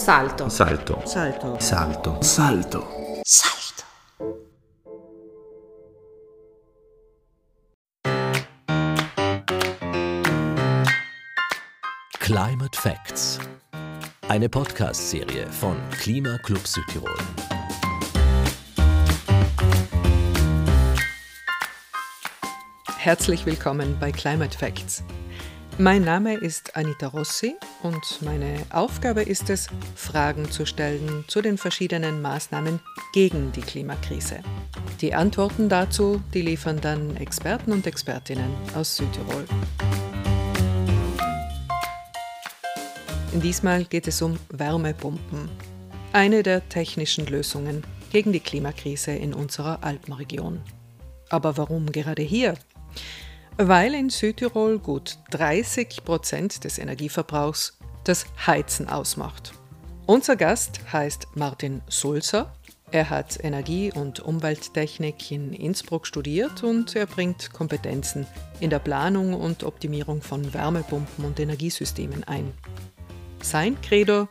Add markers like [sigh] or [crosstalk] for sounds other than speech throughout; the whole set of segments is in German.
Salto. Salto. Salto. Salto. Salto. Salto. Climate Facts. Eine Podcast-Serie von Klima Club Südtirol. Herzlich willkommen bei Climate Facts. Mein Name ist Anita Rossi und meine Aufgabe ist es, Fragen zu stellen zu den verschiedenen Maßnahmen gegen die Klimakrise. Die Antworten dazu, die liefern dann Experten und Expertinnen aus Südtirol. Diesmal geht es um Wärmepumpen, eine der technischen Lösungen gegen die Klimakrise in unserer Alpenregion. Aber warum gerade hier? Weil in Südtirol gut 30 Prozent des Energieverbrauchs das Heizen ausmacht. Unser Gast heißt Martin Sulzer. Er hat Energie- und Umwelttechnik in Innsbruck studiert und er bringt Kompetenzen in der Planung und Optimierung von Wärmepumpen und Energiesystemen ein. Sein Credo,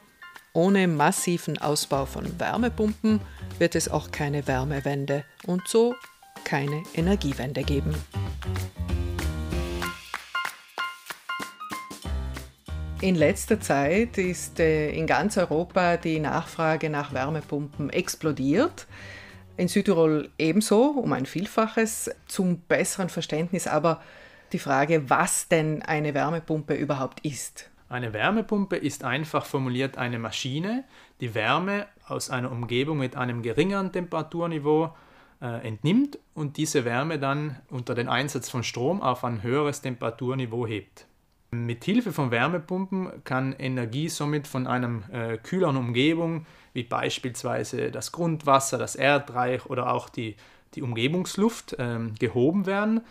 ohne massiven Ausbau von Wärmepumpen wird es auch keine Wärmewende und so keine Energiewende geben. In letzter Zeit ist äh, in ganz Europa die Nachfrage nach Wärmepumpen explodiert. In Südtirol ebenso, um ein Vielfaches, zum besseren Verständnis aber die Frage, was denn eine Wärmepumpe überhaupt ist. Eine Wärmepumpe ist einfach formuliert eine Maschine, die Wärme aus einer Umgebung mit einem geringeren Temperaturniveau äh, entnimmt und diese Wärme dann unter den Einsatz von Strom auf ein höheres Temperaturniveau hebt. Mit Hilfe von Wärmepumpen kann Energie somit von einer äh, kühleren Umgebung, wie beispielsweise das Grundwasser, das Erdreich oder auch die, die Umgebungsluft, ähm, gehoben werden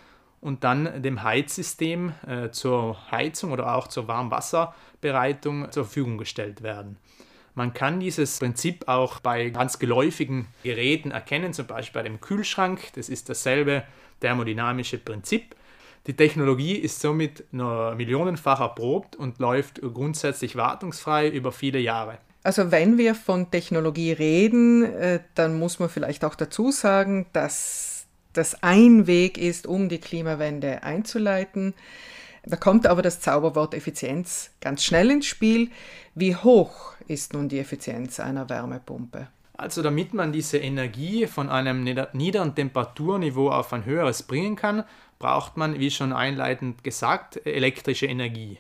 und dann dem Heizsystem äh, zur Heizung oder auch zur Warmwasserbereitung zur Verfügung gestellt werden. Man kann dieses Prinzip auch bei ganz geläufigen Geräten erkennen, zum Beispiel bei dem Kühlschrank. Das ist dasselbe thermodynamische Prinzip. Die Technologie ist somit nur millionenfach erprobt und läuft grundsätzlich wartungsfrei über viele Jahre. Also wenn wir von Technologie reden, äh, dann muss man vielleicht auch dazu sagen, dass das ein Weg ist, um die Klimawende einzuleiten. Da kommt aber das Zauberwort Effizienz ganz schnell ins Spiel. Wie hoch ist nun die Effizienz einer Wärmepumpe? Also damit man diese Energie von einem niederen Temperaturniveau auf ein höheres bringen kann, braucht man, wie schon einleitend gesagt, elektrische Energie.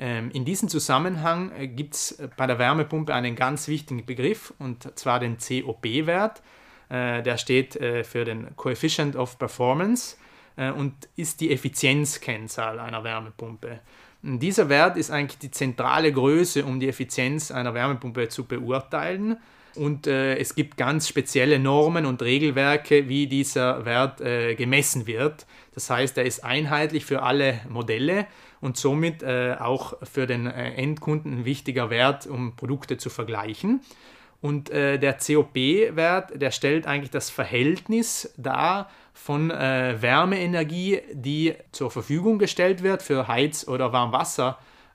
Ähm, in diesem Zusammenhang äh, gibt es äh, bei der Wärmepumpe einen ganz wichtigen Begriff, und zwar den COP-Wert. Äh, der steht für den Coefficient of Performance und ist die Effizienzkennzahl einer Wärmepumpe. Dieser Wert ist eigentlich die zentrale Größe, um die Effizienz einer Wärmepumpe zu beurteilen. Und äh, es gibt ganz spezielle Normen und Regelwerke, wie dieser Wert äh, gemessen wird. Das heißt, er ist einheitlich für alle Modelle und somit äh, auch für den äh, Endkunden ein wichtiger Wert, um Produkte zu vergleichen. Und äh, der COP-Wert, der stellt eigentlich das Verhältnis dar von äh, Wärmeenergie, die zur Verfügung gestellt wird für Heiz- oder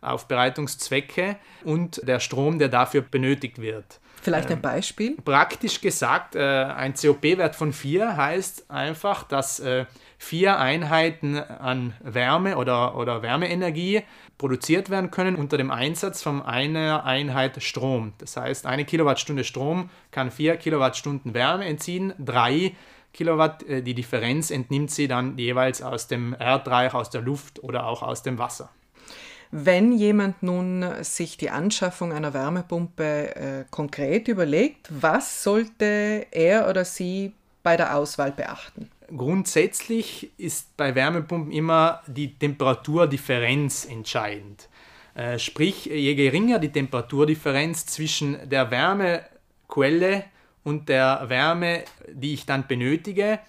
Warmwasseraufbereitungszwecke und der Strom, der dafür benötigt wird. Vielleicht ein ähm, Beispiel? Praktisch gesagt, äh, ein COP-Wert von 4 heißt einfach, dass äh, vier Einheiten an Wärme oder, oder Wärmeenergie produziert werden können unter dem Einsatz von einer Einheit Strom. Das heißt, eine Kilowattstunde Strom kann vier Kilowattstunden Wärme entziehen, drei Kilowatt, äh, die Differenz entnimmt sie dann jeweils aus dem Erdreich, aus der Luft oder auch aus dem Wasser. Wenn jemand nun sich die Anschaffung einer Wärmepumpe äh, konkret überlegt, was sollte er oder sie bei der Auswahl beachten? Grundsätzlich ist bei Wärmepumpen immer die Temperaturdifferenz entscheidend. Äh, sprich, je geringer die Temperaturdifferenz zwischen der Wärmequelle und der Wärme, die ich dann benötige,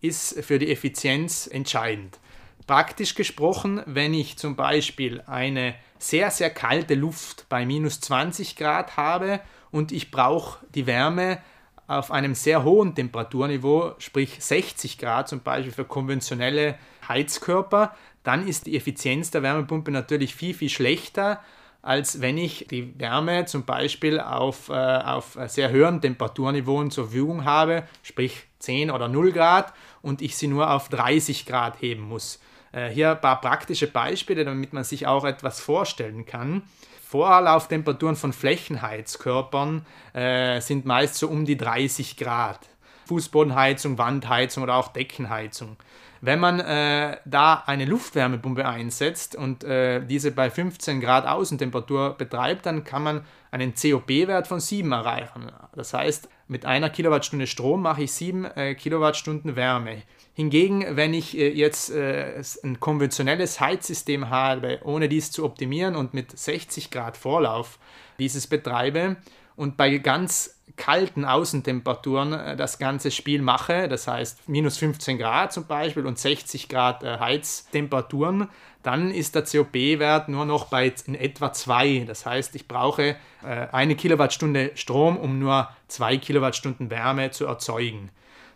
ist für die Effizienz entscheidend. Praktisch gesprochen, wenn ich zum Beispiel eine sehr, sehr kalte Luft bei minus 20 Grad habe und ich brauche die Wärme auf einem sehr hohen Temperaturniveau, sprich 60 Grad zum Beispiel für konventionelle Heizkörper, dann ist die Effizienz der Wärmepumpe natürlich viel, viel schlechter, als wenn ich die Wärme zum Beispiel auf, äh, auf sehr höheren Temperaturniveauen zur Verfügung habe, sprich 10 oder 0 Grad, und ich sie nur auf 30 Grad heben muss. Äh, hier ein paar praktische Beispiele, damit man sich auch etwas vorstellen kann. Vorlauftemperaturen von Flächenheizkörpern äh, sind meist so um die 30 Grad. Fußbodenheizung, Wandheizung oder auch Deckenheizung. Wenn man äh, da eine Luftwärmepumpe einsetzt und äh, diese bei 15 Grad Außentemperatur betreibt, dann kann man einen COP-Wert von 7 erreichen. Das heißt, mit einer Kilowattstunde Strom mache ich 7 äh, Kilowattstunden Wärme. Hingegen, wenn ich äh, jetzt äh, ein konventionelles Heizsystem habe, ohne dies zu optimieren und mit 60 Grad Vorlauf dieses betreibe und bei ganz kalten Außentemperaturen äh, das ganze Spiel mache, das heißt minus 15 Grad zum Beispiel und 60 Grad äh, Heiztemperaturen, dann ist der COP-Wert nur noch bei in etwa 2. Das heißt, ich brauche äh, eine Kilowattstunde Strom, um nur 2 Kilowattstunden Wärme zu erzeugen.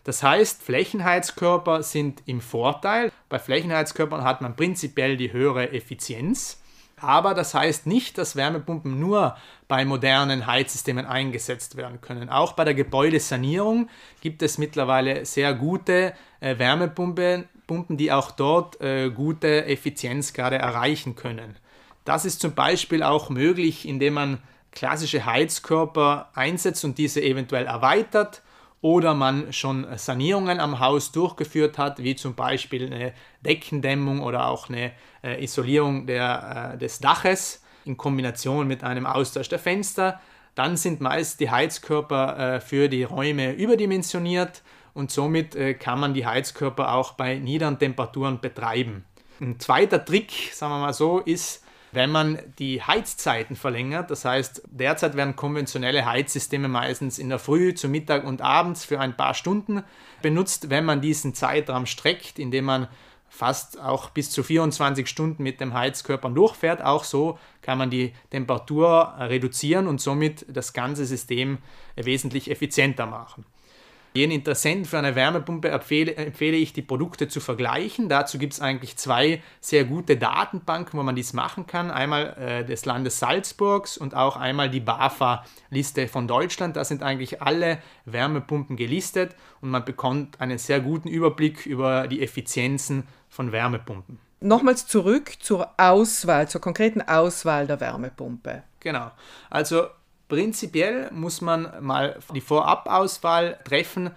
Das heißt, Flächenheizkörper sind im Vorteil. Bei Flächenheizkörpern hat man prinzipiell die höhere Effizienz. Aber das heißt nicht, dass Wärmepumpen nur bei modernen Heizsystemen eingesetzt werden können. Auch bei der Gebäudesanierung gibt es mittlerweile sehr gute äh, Wärmepumpen, Pumpen, die auch dort äh, gute Effizienzgrade erreichen können. Das ist zum Beispiel auch möglich, indem man klassische Heizkörper einsetzt und diese eventuell erweitert oder man schon Sanierungen am Haus durchgeführt hat, wie zum Beispiel eine Deckendämmung oder auch eine äh, Isolierung der, äh, des Daches in Kombination mit einem Austausch der Fenster, dann sind meist die Heizkörper äh, für die Räume überdimensioniert und somit äh, kann man die Heizkörper auch bei niederen Temperaturen betreiben. Ein zweiter Trick, sagen wir mal so, ist, wenn man die Heizzeiten verlängert, das heißt, derzeit werden konventionelle Heizsysteme meistens in der Früh, zu Mittag und abends für ein paar Stunden benutzt. Wenn man diesen Zeitraum streckt, indem man fast auch bis zu 24 Stunden mit dem Heizkörper durchfährt, auch so kann man die Temperatur reduzieren und somit das ganze System wesentlich effizienter machen. Jeden Interessenten für eine Wärmepumpe empfehle, empfehle ich, die Produkte zu vergleichen. Dazu gibt es eigentlich zwei sehr gute Datenbanken, wo man dies machen kann. Einmal äh, des Landes Salzburgs und auch einmal die BAFA-Liste von Deutschland. Da sind eigentlich alle Wärmepumpen gelistet und man bekommt einen sehr guten Überblick über die Effizienzen von Wärmepumpen. Nochmals zurück zur Auswahl, zur konkreten Auswahl der Wärmepumpe. Genau. Also Prinzipiell muss man mal die Vorabauswahl treffen,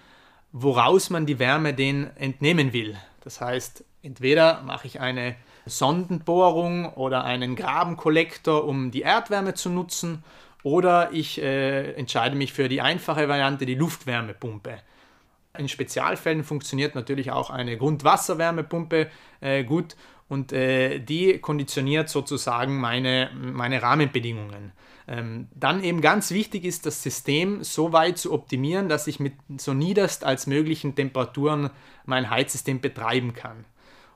woraus man die Wärme den entnehmen will. Das heißt, entweder mache ich eine Sondenbohrung oder einen Grabenkollektor, um die Erdwärme zu nutzen, oder ich äh, entscheide mich für die einfache Variante, die Luftwärmepumpe. In Spezialfällen funktioniert natürlich auch eine Grundwasserwärmepumpe äh, gut und äh, die konditioniert sozusagen meine, meine Rahmenbedingungen. Ähm, dann eben ganz wichtig ist, das System so weit zu optimieren, dass ich mit so niederst als möglichen Temperaturen mein Heizsystem betreiben kann.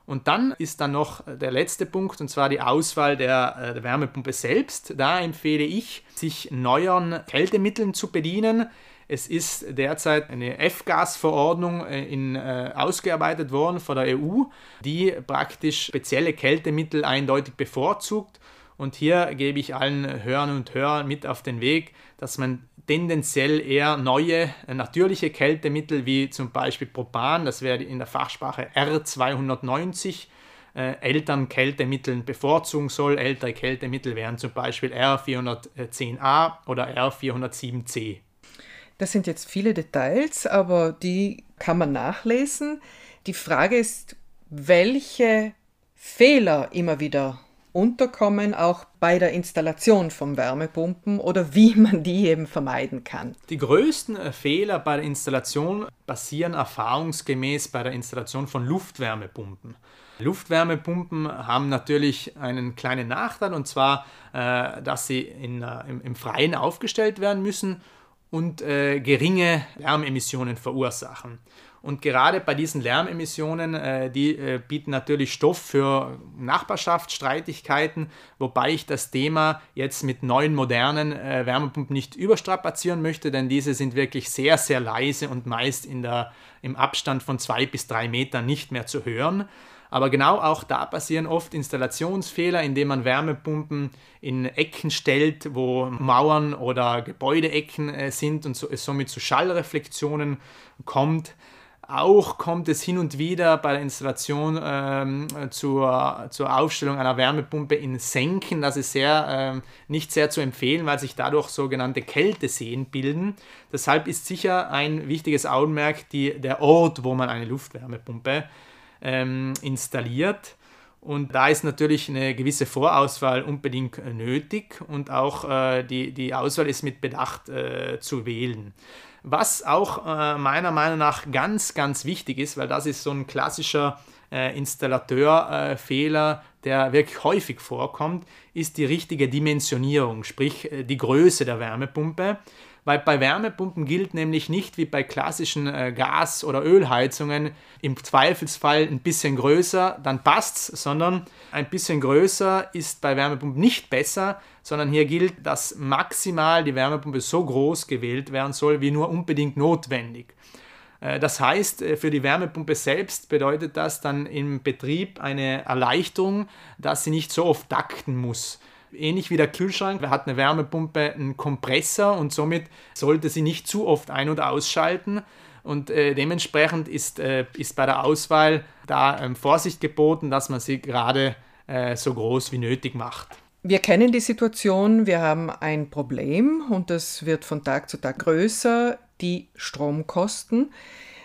Und dann ist dann noch der letzte Punkt, und zwar die Auswahl der, äh, der Wärmepumpe selbst. Da empfehle ich, sich neueren Kältemitteln zu bedienen. Es ist derzeit eine F-Gas-Verordnung äh, äh, ausgearbeitet worden von der EU, die praktisch spezielle Kältemittel eindeutig bevorzugt und hier gebe ich allen Hörern und Hörern mit auf den Weg, dass man tendenziell eher neue äh, natürliche Kältemittel wie zum Beispiel Propan, das wäre in der Fachsprache R290, äh, älteren Kältemitteln bevorzugen soll. Ältere Kältemittel wären zum Beispiel R410a oder R407c. Das sind jetzt viele Details, aber die kann man nachlesen. Die Frage ist, welche Fehler immer wieder unterkommen, auch bei der Installation von Wärmepumpen oder wie man die eben vermeiden kann. Die größten äh, Fehler bei der Installation basieren erfahrungsgemäß bei der Installation von Luftwärmepumpen. Luftwärmepumpen haben natürlich einen kleinen Nachteil und zwar, äh, dass sie in, äh, im, im, Freien aufgestellt werden müssen und äh, geringe Lärmemissionen verursachen. Und gerade bei diesen Lärmemissionen, äh, die äh, bieten natürlich Stoff für Nachbarschaftsstreitigkeiten, wobei ich das Thema jetzt mit neuen modernen äh, Wärmepumpen nicht überstrapazieren möchte, denn diese sind wirklich sehr, sehr leise und meist in der, im Abstand von zwei bis drei Metern nicht mehr zu hören. Aber genau auch da passieren oft Installationsfehler, indem man Wärmepumpen in Ecken stellt, wo Mauern oder Gebäudeecken äh, sind und es somit zu Schallreflexionen kommt. Auch kommt es hin und wieder bei der Installation ähm, zur, zur Aufstellung einer Wärmepumpe in Senken. Das ist sehr, ähm, nicht sehr zu empfehlen, weil sich dadurch sogenannte Kälteseen bilden. Deshalb ist sicher ein wichtiges Augenmerk die, der Ort, wo man eine Luftwärmepumpe ähm, installiert. Und da ist natürlich eine gewisse Vorauswahl unbedingt nötig und auch äh, die, die Auswahl ist mit Bedacht äh, zu wählen. Was auch äh, meiner Meinung nach ganz, ganz wichtig ist, weil das ist so ein klassischer äh, Installateurfehler, der wirklich häufig vorkommt, ist die richtige Dimensionierung, sprich äh, die Größe der Wärmepumpe weil bei Wärmepumpen gilt nämlich nicht wie bei klassischen äh, Gas- oder Ölheizungen im Zweifelsfall ein bisschen größer, dann passt's, sondern ein bisschen größer ist bei Wärmepumpen nicht besser, sondern hier gilt, dass maximal die Wärmepumpe so groß gewählt werden soll, wie nur unbedingt notwendig. Äh, das heißt, äh, für die Wärmepumpe selbst bedeutet das dann im Betrieb eine Erleichterung, dass sie nicht so oft takten muss ähnlich wie der Kühlschrank, hat eine Wärmepumpe einen Kompressor und somit sollte sie nicht zu oft ein- und ausschalten. Und äh, dementsprechend ist, äh, ist bei der Auswahl da ähm, Vorsicht geboten, dass man sie gerade äh, so groß wie nötig macht. Wir kennen die Situation, wir haben ein Problem und das wird von Tag zu Tag größer, die Stromkosten.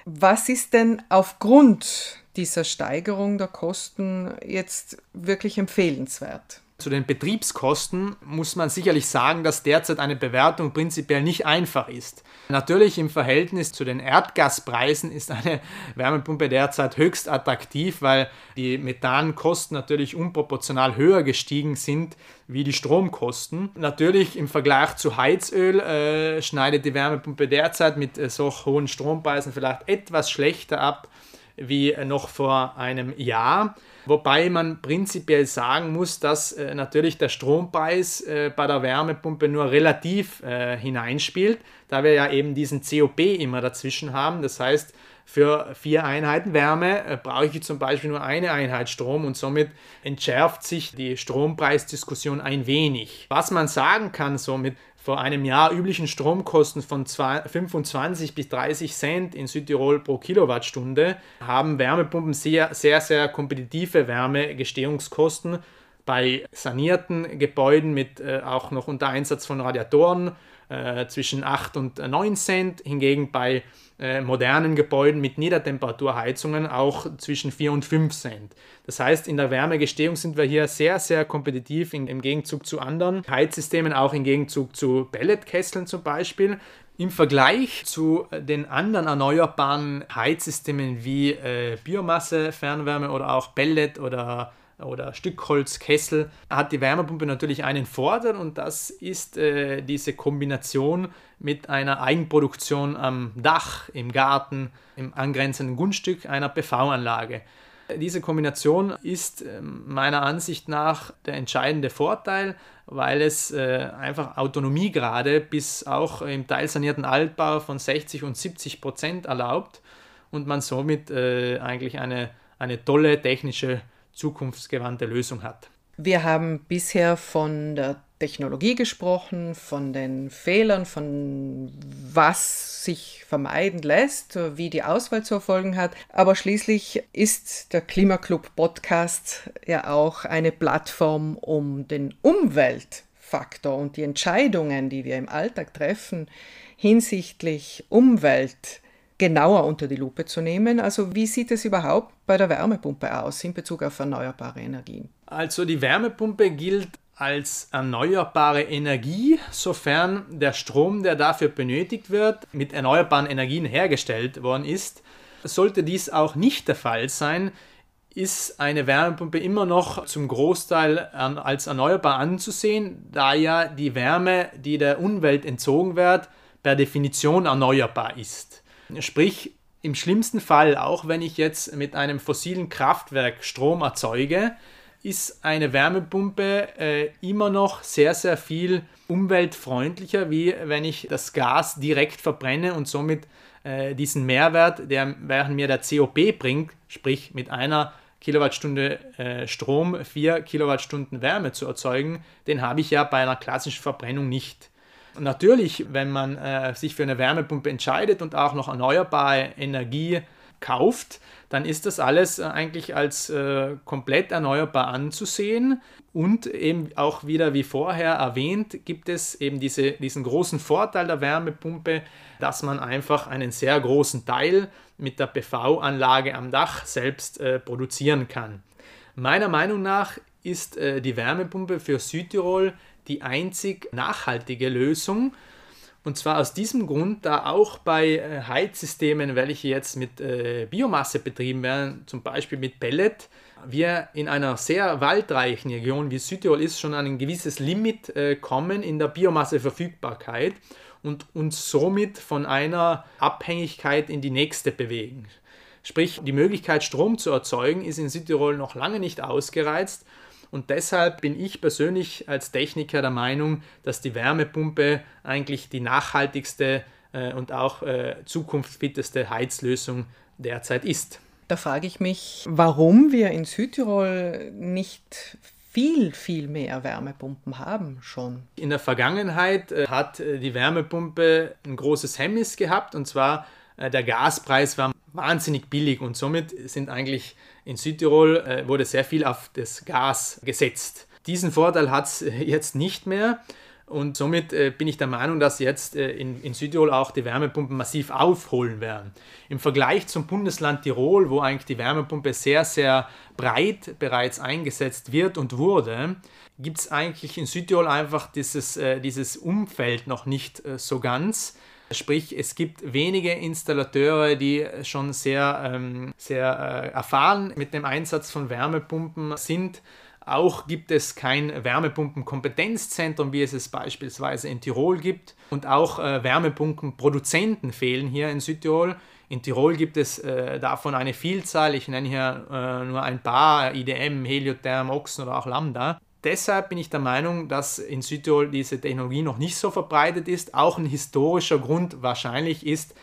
Was ist denn aufgrund dieser Steigerung der Kosten jetzt wirklich empfehlenswert? Zu den Betriebskosten muss man sicherlich sagen, dass derzeit eine Bewertung prinzipiell nicht einfach ist. Natürlich im Verhältnis zu den Erdgaspreisen ist eine [laughs] Wärmepumpe derzeit höchst attraktiv, weil die Methankosten natürlich unproportional höher gestiegen sind wie die Stromkosten. Natürlich im Vergleich zu Heizöl äh, schneidet die Wärmepumpe derzeit mit äh, so hohen Strompreisen vielleicht etwas schlechter ab wie noch vor einem Jahr. Wobei man prinzipiell sagen muss, dass äh, natürlich der Strompreis äh, bei der Wärmepumpe nur relativ äh, hineinspielt, da wir ja eben diesen COP immer dazwischen haben. Das heißt, für vier Einheiten Wärme äh, brauche ich zum Beispiel nur eine Einheit Strom und somit entschärft sich die Strompreisdiskussion ein wenig. Was man sagen kann, somit vor einem Jahr üblichen Stromkosten von 25 bis 30 Cent in Südtirol pro Kilowattstunde haben Wärmepumpen sehr, sehr, sehr kompetitive Wärmegestehungskosten bei sanierten Gebäuden mit äh, auch noch unter Einsatz von Radiatoren äh, zwischen 8 und 9 Cent, hingegen bei äh, modernen Gebäuden mit Niedertemperaturheizungen auch zwischen 4 und 5 Cent. Das heißt, in der Wärmegestehung sind wir hier sehr, sehr kompetitiv im Gegenzug zu anderen Heizsystemen, auch im Gegenzug zu Pelletkesseln zum Beispiel. Im Vergleich zu den anderen erneuerbaren Heizsystemen wie äh, Biomasse, Fernwärme oder auch Pellet oder oder Stückholzkessel hat die Wärmepumpe natürlich einen Vorteil und das ist äh, diese Kombination mit einer Eigenproduktion am Dach, im Garten, im angrenzenden Grundstück einer PV-Anlage. Diese Kombination ist äh, meiner Ansicht nach der entscheidende Vorteil, weil es äh, einfach Autonomiegrade bis auch im teilsanierten Altbau von 60 und 70 Prozent erlaubt und man somit äh, eigentlich eine, eine tolle technische zukunftsgewandte Lösung hat. Wir haben bisher von der Technologie gesprochen, von den Fehlern, von was sich vermeiden lässt, wie die Auswahl zu erfolgen hat. Aber schließlich ist der Klimaclub Podcast ja auch eine Plattform, um den Umweltfaktor und die Entscheidungen, die wir im Alltag treffen, hinsichtlich Umwelt genauer unter die Lupe zu nehmen. Also wie sieht es überhaupt bei der Wärmepumpe aus in Bezug auf erneuerbare Energien? Also die Wärmepumpe gilt als erneuerbare Energie, sofern der Strom, der dafür benötigt wird, mit erneuerbaren Energien hergestellt worden ist. Sollte dies auch nicht der Fall sein, ist eine Wärmepumpe immer noch zum Großteil als erneuerbar anzusehen, da ja die Wärme, die der Umwelt entzogen wird, per Definition erneuerbar ist. Sprich, im schlimmsten Fall, auch wenn ich jetzt mit einem fossilen Kraftwerk Strom erzeuge, ist eine Wärmepumpe äh, immer noch sehr, sehr viel umweltfreundlicher, wie wenn ich das Gas direkt verbrenne und somit äh, diesen Mehrwert, der während mir der COP bringt, sprich mit einer Kilowattstunde äh, Strom 4 Kilowattstunden Wärme zu erzeugen, den habe ich ja bei einer klassischen Verbrennung nicht. Natürlich, wenn man äh, sich für eine Wärmepumpe entscheidet und auch noch erneuerbare Energie kauft, dann ist das alles äh, eigentlich als äh, komplett erneuerbar anzusehen. Und eben auch wieder wie vorher erwähnt, gibt es eben diese, diesen großen Vorteil der Wärmepumpe, dass man einfach einen sehr großen Teil mit der PV-Anlage am Dach selbst äh, produzieren kann. Meiner Meinung nach ist äh, die Wärmepumpe für Südtirol die einzig nachhaltige Lösung. Und zwar aus diesem Grund, da auch bei äh, Heizsystemen, welche jetzt mit äh, Biomasse betrieben werden, zum Beispiel mit Pellet, wir in einer sehr waldreichen Region wie Südtirol ist, schon an ein gewisses Limit äh, kommen in der Biomasseverfügbarkeit und uns somit von einer Abhängigkeit in die nächste bewegen. Sprich, die Möglichkeit, Strom zu erzeugen, ist in Südtirol noch lange nicht ausgereizt und deshalb bin ich persönlich als Techniker der Meinung, dass die Wärmepumpe eigentlich die nachhaltigste äh, und auch äh, zukunftsfitteste Heizlösung derzeit ist. Da frage ich mich, warum wir in Südtirol nicht viel, viel mehr Wärmepumpen haben schon. In der Vergangenheit äh, hat die Wärmepumpe ein großes Hemmnis gehabt und zwar der Gaspreis war wahnsinnig billig und somit sind eigentlich in Südtirol äh, wurde sehr viel auf das Gas gesetzt. Diesen Vorteil hat es jetzt nicht mehr. Und somit äh, bin ich der Meinung, dass jetzt äh, in, in, Südtirol auch die Wärmepumpen massiv aufholen werden. Im Vergleich zum Bundesland Tirol, wo eigentlich die Wärmepumpe sehr, sehr breit bereits eingesetzt wird und wurde, gibt es eigentlich in Südtirol einfach dieses, äh, dieses Umfeld noch nicht äh, so ganz. Sprich, es gibt wenige Installateure, die schon sehr, ähm, sehr äh, erfahren mit dem Einsatz von Wärmepumpen sind. Auch gibt es kein Wärmepumpenkompetenzzentrum, wie es es beispielsweise in Tirol gibt. Und auch äh, Wärmepumpenproduzenten fehlen hier in Südtirol. In Tirol gibt es äh, davon eine Vielzahl. Ich nenne hier äh, nur ein paar: IDM, Heliotherm, Oxen oder auch Lambda deshalb bin ich der Meinung, dass in Südtirol diese Technologie noch nicht so verbreitet ist. Auch ein historischer Grund wahrscheinlich ist,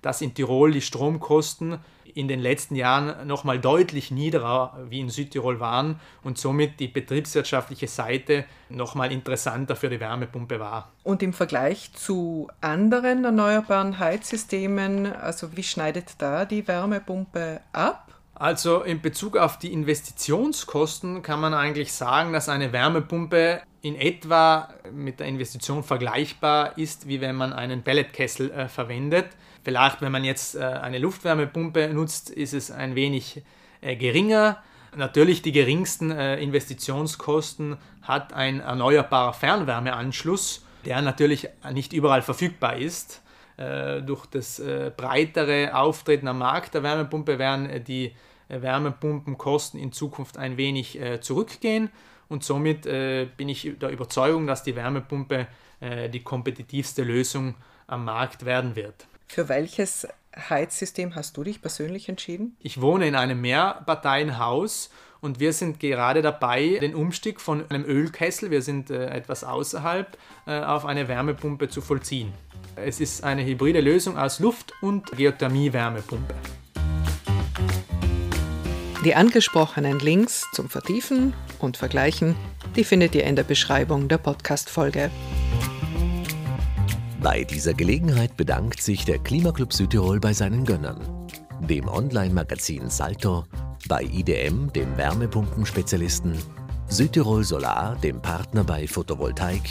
dass in Tirol die Stromkosten in den letzten Jahren nochmal deutlich niedriger wie in Südtirol waren und somit die betriebswirtschaftliche Seite nochmal interessanter für die Wärmepumpe war. Und im Vergleich zu anderen erneuerbaren Heizsystemen, also wie schneidet da die Wärmepumpe ab? Also in Bezug auf die Investitionskosten kann man eigentlich sagen, dass eine Wärmepumpe in etwa mit der Investition vergleichbar ist, wie wenn man einen Pelletkessel äh, verwendet. Vielleicht, wenn man jetzt äh, eine Luftwärmepumpe nutzt, ist es ein wenig äh, geringer. Natürlich die geringsten äh, Investitionskosten hat ein erneuerbarer Fernwärmeanschluss, der natürlich nicht überall verfügbar ist. Äh, durch das äh, breitere Auftreten am Markt der Wärmepumpe werden die Wärmepumpenkosten in Zukunft ein wenig äh, zurückgehen. Und somit äh, bin ich der Überzeugung, dass die Wärmepumpe äh, die kompetitivste Lösung am Markt werden wird. Für welches Heizsystem hast du dich persönlich entschieden? Ich wohne in einem Mehrparteienhaus und wir sind gerade dabei, den Umstieg von einem Ölkessel, wir sind äh, etwas außerhalb, äh, auf eine Wärmepumpe zu vollziehen. Es ist eine hybride Lösung aus Luft- und Geothermie-Wärmepumpe. Die angesprochenen Links zum Vertiefen und Vergleichen, die findet ihr in der Beschreibung der Podcast-Folge. Bei dieser Gelegenheit bedankt sich der Klimaclub Südtirol bei seinen Gönnern, dem Online-Magazin Salto, bei IDM, dem Wärmepumpenspezialisten, Südtirol Solar, dem Partner bei Photovoltaik,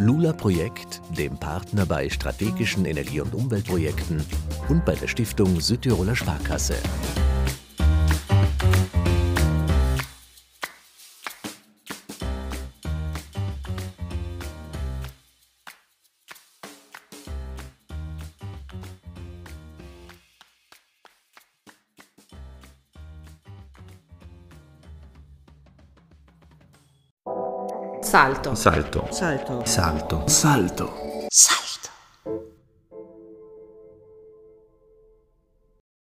Lula Projekt, dem Partner bei strategischen Energie- und Umweltprojekten und bei der Stiftung Südtiroler Sparkasse. Salto. Salto. Salto. Salto. Salto. Salto.